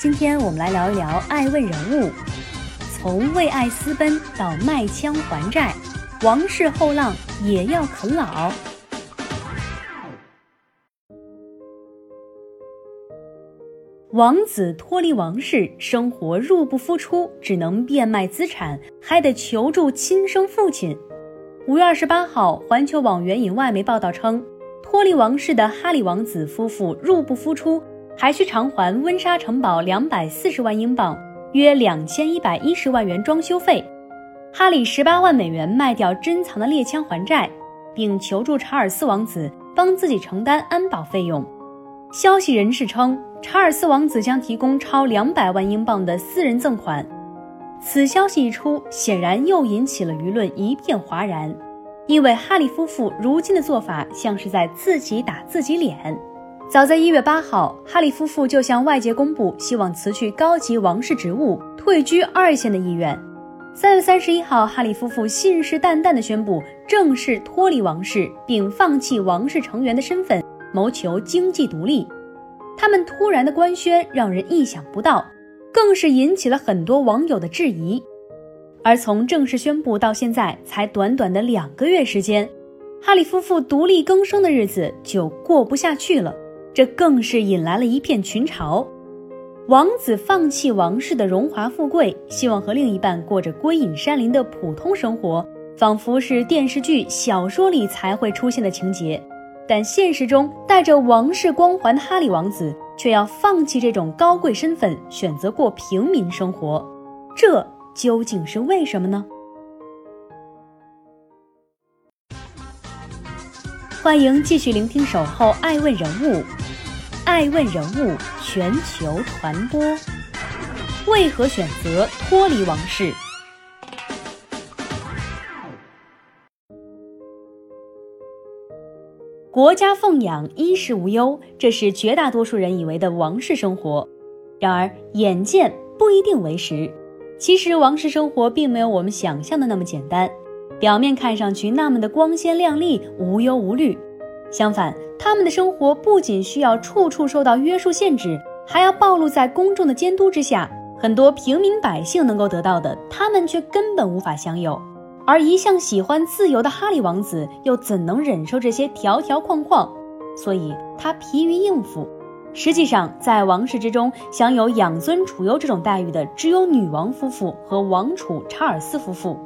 今天我们来聊一聊爱问人物，从为爱私奔到卖枪还债，王室后浪也要啃老。王子脱离王室，生活入不敷出，只能变卖资产，还得求助亲生父亲。五月二十八号，环球网援引外媒报道称，脱离王室的哈里王子夫妇入不敷出，还需偿还温莎城堡两百四十万英镑，约两千一百一十万元装修费。哈里十八万美元卖掉珍藏的猎枪还债，并求助查尔斯王子帮自己承担安保费用。消息人士称。查尔斯王子将提供超两百万英镑的私人赠款。此消息一出，显然又引起了舆论一片哗然，因为哈利夫妇如今的做法像是在自己打自己脸。早在一月八号，哈利夫妇就向外界公布希望辞去高级王室职务、退居二线的意愿。三月三十一号，哈利夫妇信誓旦旦地宣布正式脱离王室，并放弃王室成员的身份，谋求经济独立。他们突然的官宣让人意想不到，更是引起了很多网友的质疑。而从正式宣布到现在才短短的两个月时间，哈里夫妇独立更生的日子就过不下去了，这更是引来了一片群嘲。王子放弃王室的荣华富贵，希望和另一半过着归隐山林的普通生活，仿佛是电视剧、小说里才会出现的情节。但现实中带着王室光环的哈里王子却要放弃这种高贵身份，选择过平民生活，这究竟是为什么呢？欢迎继续聆听《守候爱问人物》，爱问人物全球传播，为何选择脱离王室？国家奉养，衣食无忧，这是绝大多数人以为的王室生活。然而，眼见不一定为实。其实，王室生活并没有我们想象的那么简单。表面看上去那么的光鲜亮丽、无忧无虑，相反，他们的生活不仅需要处处受到约束限制，还要暴露在公众的监督之下。很多平民百姓能够得到的，他们却根本无法享有。而一向喜欢自由的哈利王子又怎能忍受这些条条框框？所以他疲于应付。实际上，在王室之中享有养尊处优这种待遇的，只有女王夫妇和王储查尔斯夫妇。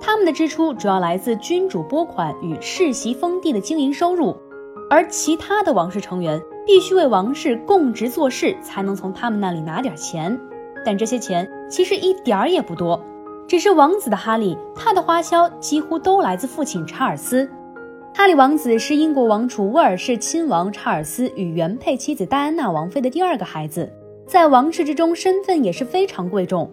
他们的支出主要来自君主拨款与世袭封地的经营收入，而其他的王室成员必须为王室供职做事，才能从他们那里拿点钱。但这些钱其实一点儿也不多。只是王子的哈利，他的花销几乎都来自父亲查尔斯。哈利王子是英国王储威尔士亲王查尔斯与原配妻子戴安娜王妃的第二个孩子，在王室之中身份也是非常贵重。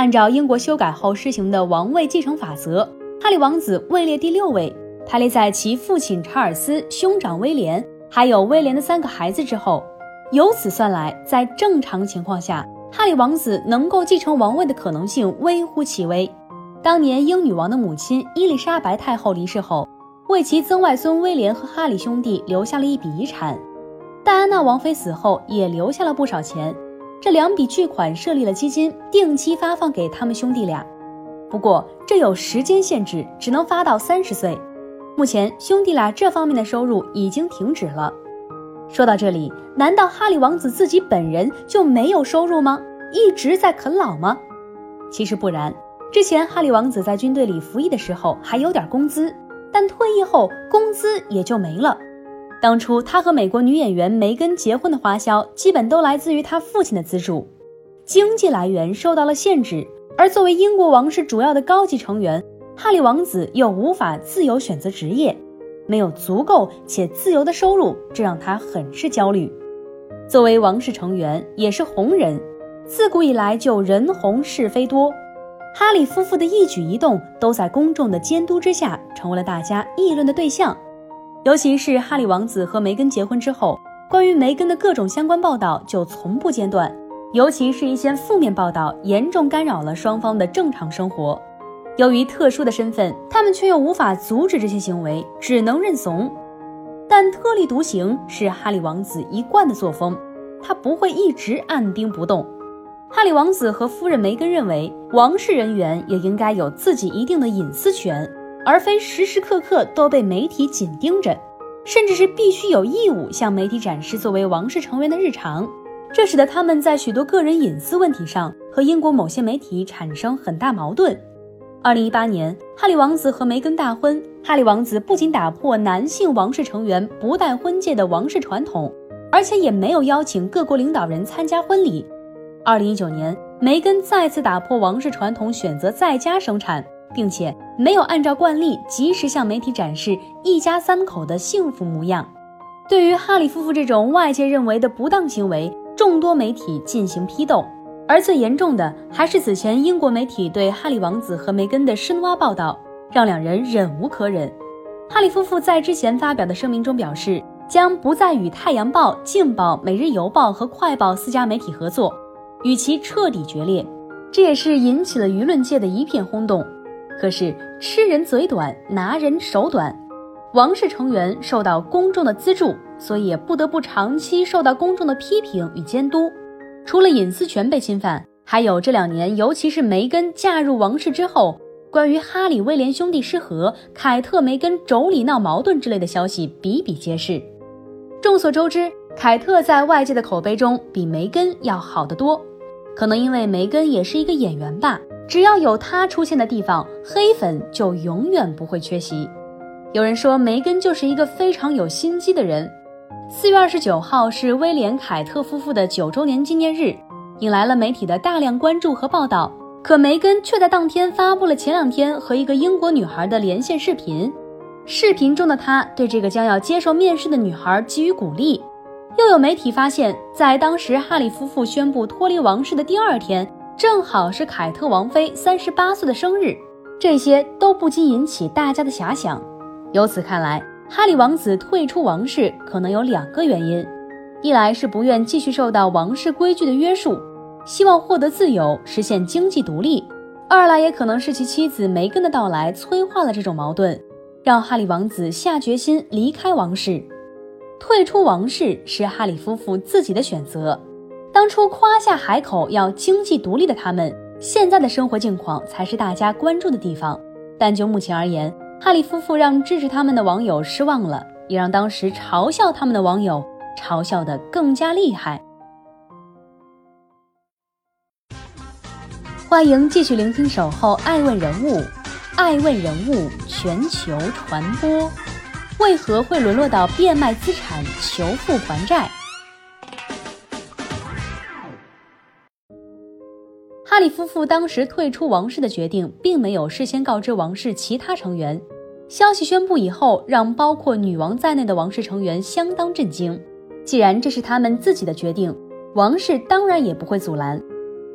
按照英国修改后施行的王位继承法则，哈利王子位列第六位，排列在其父亲查尔斯、兄长威廉还有威廉的三个孩子之后。由此算来，在正常情况下。哈里王子能够继承王位的可能性微乎其微。当年英女王的母亲伊丽莎白太后离世后，为其曾外孙威廉和哈里兄弟留下了一笔遗产。戴安娜王妃死后也留下了不少钱，这两笔巨款设立了基金，定期发放给他们兄弟俩。不过这有时间限制，只能发到三十岁。目前兄弟俩这方面的收入已经停止了。说到这里，难道哈利王子自己本人就没有收入吗？一直在啃老吗？其实不然。之前哈利王子在军队里服役的时候还有点工资，但退役后工资也就没了。当初他和美国女演员梅根结婚的花销，基本都来自于他父亲的资助，经济来源受到了限制。而作为英国王室主要的高级成员，哈利王子又无法自由选择职业。没有足够且自由的收入，这让他很是焦虑。作为王室成员，也是红人，自古以来就人红是非多，哈里夫妇的一举一动都在公众的监督之下，成为了大家议论的对象。尤其是哈里王子和梅根结婚之后，关于梅根的各种相关报道就从不间断，尤其是一些负面报道，严重干扰了双方的正常生活。由于特殊的身份，他们却又无法阻止这些行为，只能认怂。但特立独行是哈里王子一贯的作风，他不会一直按兵不动。哈里王子和夫人梅根认为，王室人员也应该有自己一定的隐私权，而非时时刻刻都被媒体紧盯着，甚至是必须有义务向媒体展示作为王室成员的日常。这使得他们在许多个人隐私问题上和英国某些媒体产生很大矛盾。二零一八年，哈里王子和梅根大婚，哈里王子不仅打破男性王室成员不戴婚戒的王室传统，而且也没有邀请各国领导人参加婚礼。二零一九年，梅根再次打破王室传统，选择在家生产，并且没有按照惯例及时向媒体展示一家三口的幸福模样。对于哈里夫妇这种外界认为的不当行为，众多媒体进行批斗，而最严重的还是此前英国媒体对哈里王子和梅根的深挖报道，让两人忍无可忍。哈里夫妇在之前发表的声明中表示，将不再与《太阳报》《镜报》《每日邮报》和《快报》四家媒体合作。与其彻底决裂，这也是引起了舆论界的一片轰动。可是吃人嘴短，拿人手短，王室成员受到公众的资助，所以也不得不长期受到公众的批评与监督。除了隐私权被侵犯，还有这两年，尤其是梅根嫁入王室之后，关于哈里威廉兄弟失和、凯特梅根妯娌闹矛盾之类的消息比比皆是。众所周知，凯特在外界的口碑中比梅根要好得多。可能因为梅根也是一个演员吧，只要有他出现的地方，黑粉就永远不会缺席。有人说梅根就是一个非常有心机的人。四月二十九号是威廉凯特夫妇的九周年纪念日，引来了媒体的大量关注和报道。可梅根却在当天发布了前两天和一个英国女孩的连线视频，视频中的她对这个将要接受面试的女孩给予鼓励。又有媒体发现，在当时哈里夫妇宣布脱离王室的第二天，正好是凯特王妃三十八岁的生日，这些都不禁引起大家的遐想。由此看来，哈里王子退出王室可能有两个原因：一来是不愿继续受到王室规矩的约束，希望获得自由，实现经济独立；二来也可能是其妻子梅根的到来催化了这种矛盾，让哈里王子下决心离开王室。退出王室是哈里夫妇自己的选择。当初夸下海口要经济独立的他们，现在的生活境况才是大家关注的地方。但就目前而言，哈利夫妇让支持他们的网友失望了，也让当时嘲笑他们的网友嘲笑得更加厉害。欢迎继续聆听《守候爱问人物》，爱问人物全球传播。为何会沦落到变卖资产求富还债？哈里夫妇当时退出王室的决定，并没有事先告知王室其他成员。消息宣布以后，让包括女王在内的王室成员相当震惊。既然这是他们自己的决定，王室当然也不会阻拦。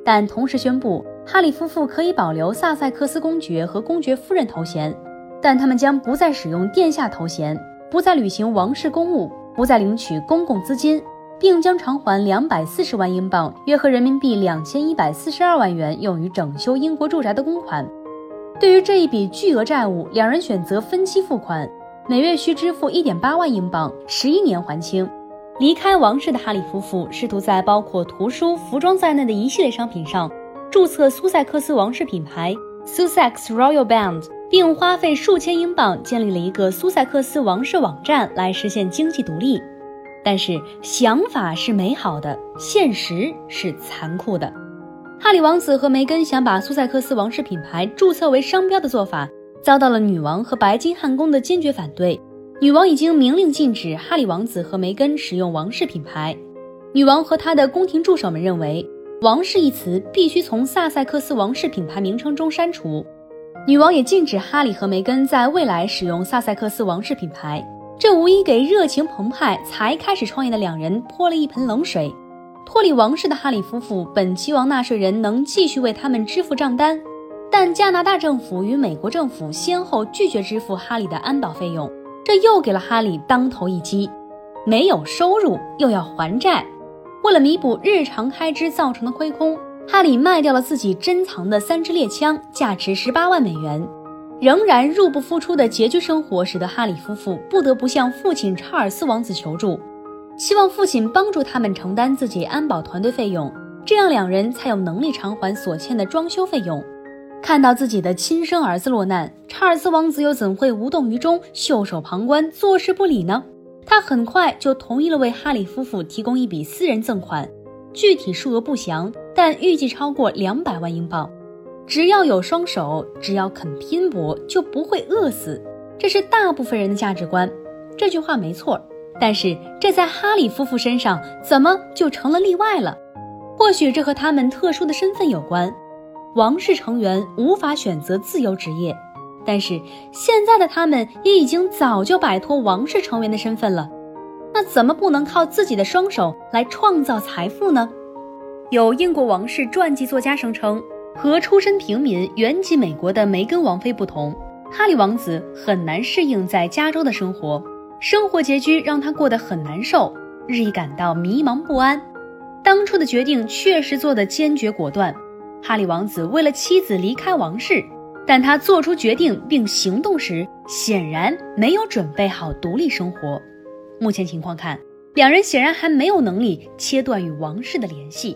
但同时宣布，哈里夫妇可以保留萨塞克斯公爵和公爵夫人头衔。但他们将不再使用殿下头衔，不再履行王室公务，不再领取公共资金，并将偿还两百四十万英镑（约合人民币两千一百四十二万元）用于整修英国住宅的公款。对于这一笔巨额债务，两人选择分期付款，每月需支付一点八万英镑，十一年还清。离开王室的哈里夫妇试图在包括图书、服装在内的一系列商品上注册苏塞克斯王室品牌 Sussex Royal Band。并花费数千英镑建立了一个苏塞克斯王室网站来实现经济独立，但是想法是美好的，现实是残酷的。哈里王子和梅根想把苏塞克斯王室品牌注册为商标的做法，遭到了女王和白金汉宫的坚决反对。女王已经明令禁止哈里王子和梅根使用王室品牌。女王和她的宫廷助手们认为，“王室”一词必须从萨塞克斯王室品牌名称中删除。女王也禁止哈里和梅根在未来使用萨塞克斯王室品牌，这无疑给热情澎湃、才开始创业的两人泼了一盆冷水。脱离王室的哈里夫妇本期望纳税人能继续为他们支付账单，但加拿大政府与美国政府先后拒绝支付哈里的安保费用，这又给了哈里当头一击。没有收入又要还债，为了弥补日常开支造成的亏空，哈里卖掉了自己珍藏的三支猎枪，价值十八万美元。仍然入不敷出的拮据生活，使得哈里夫妇不得不向父亲查尔斯王子求助，希望父亲帮助他们承担自己安保团队费用，这样两人才有能力偿还所欠的装修费用。看到自己的亲生儿子落难，查尔斯王子又怎会无动于衷、袖手旁观、坐视不理呢？他很快就同意了为哈里夫妇提供一笔私人赠款，具体数额不详，但预计超过两百万英镑。只要有双手，只要肯拼搏，就不会饿死。这是大部分人的价值观。这句话没错，但是这在哈里夫妇身上怎么就成了例外了？或许这和他们特殊的身份有关。王室成员无法选择自由职业，但是现在的他们也已经早就摆脱王室成员的身份了。那怎么不能靠自己的双手来创造财富呢？有英国王室传记作家声称。和出身平民、原籍美国的梅根王妃不同，哈利王子很难适应在加州的生活，生活拮据让他过得很难受，日益感到迷茫不安。当初的决定确实做得坚决果断，哈利王子为了妻子离开王室，但他做出决定并行动时，显然没有准备好独立生活。目前情况看，两人显然还没有能力切断与王室的联系。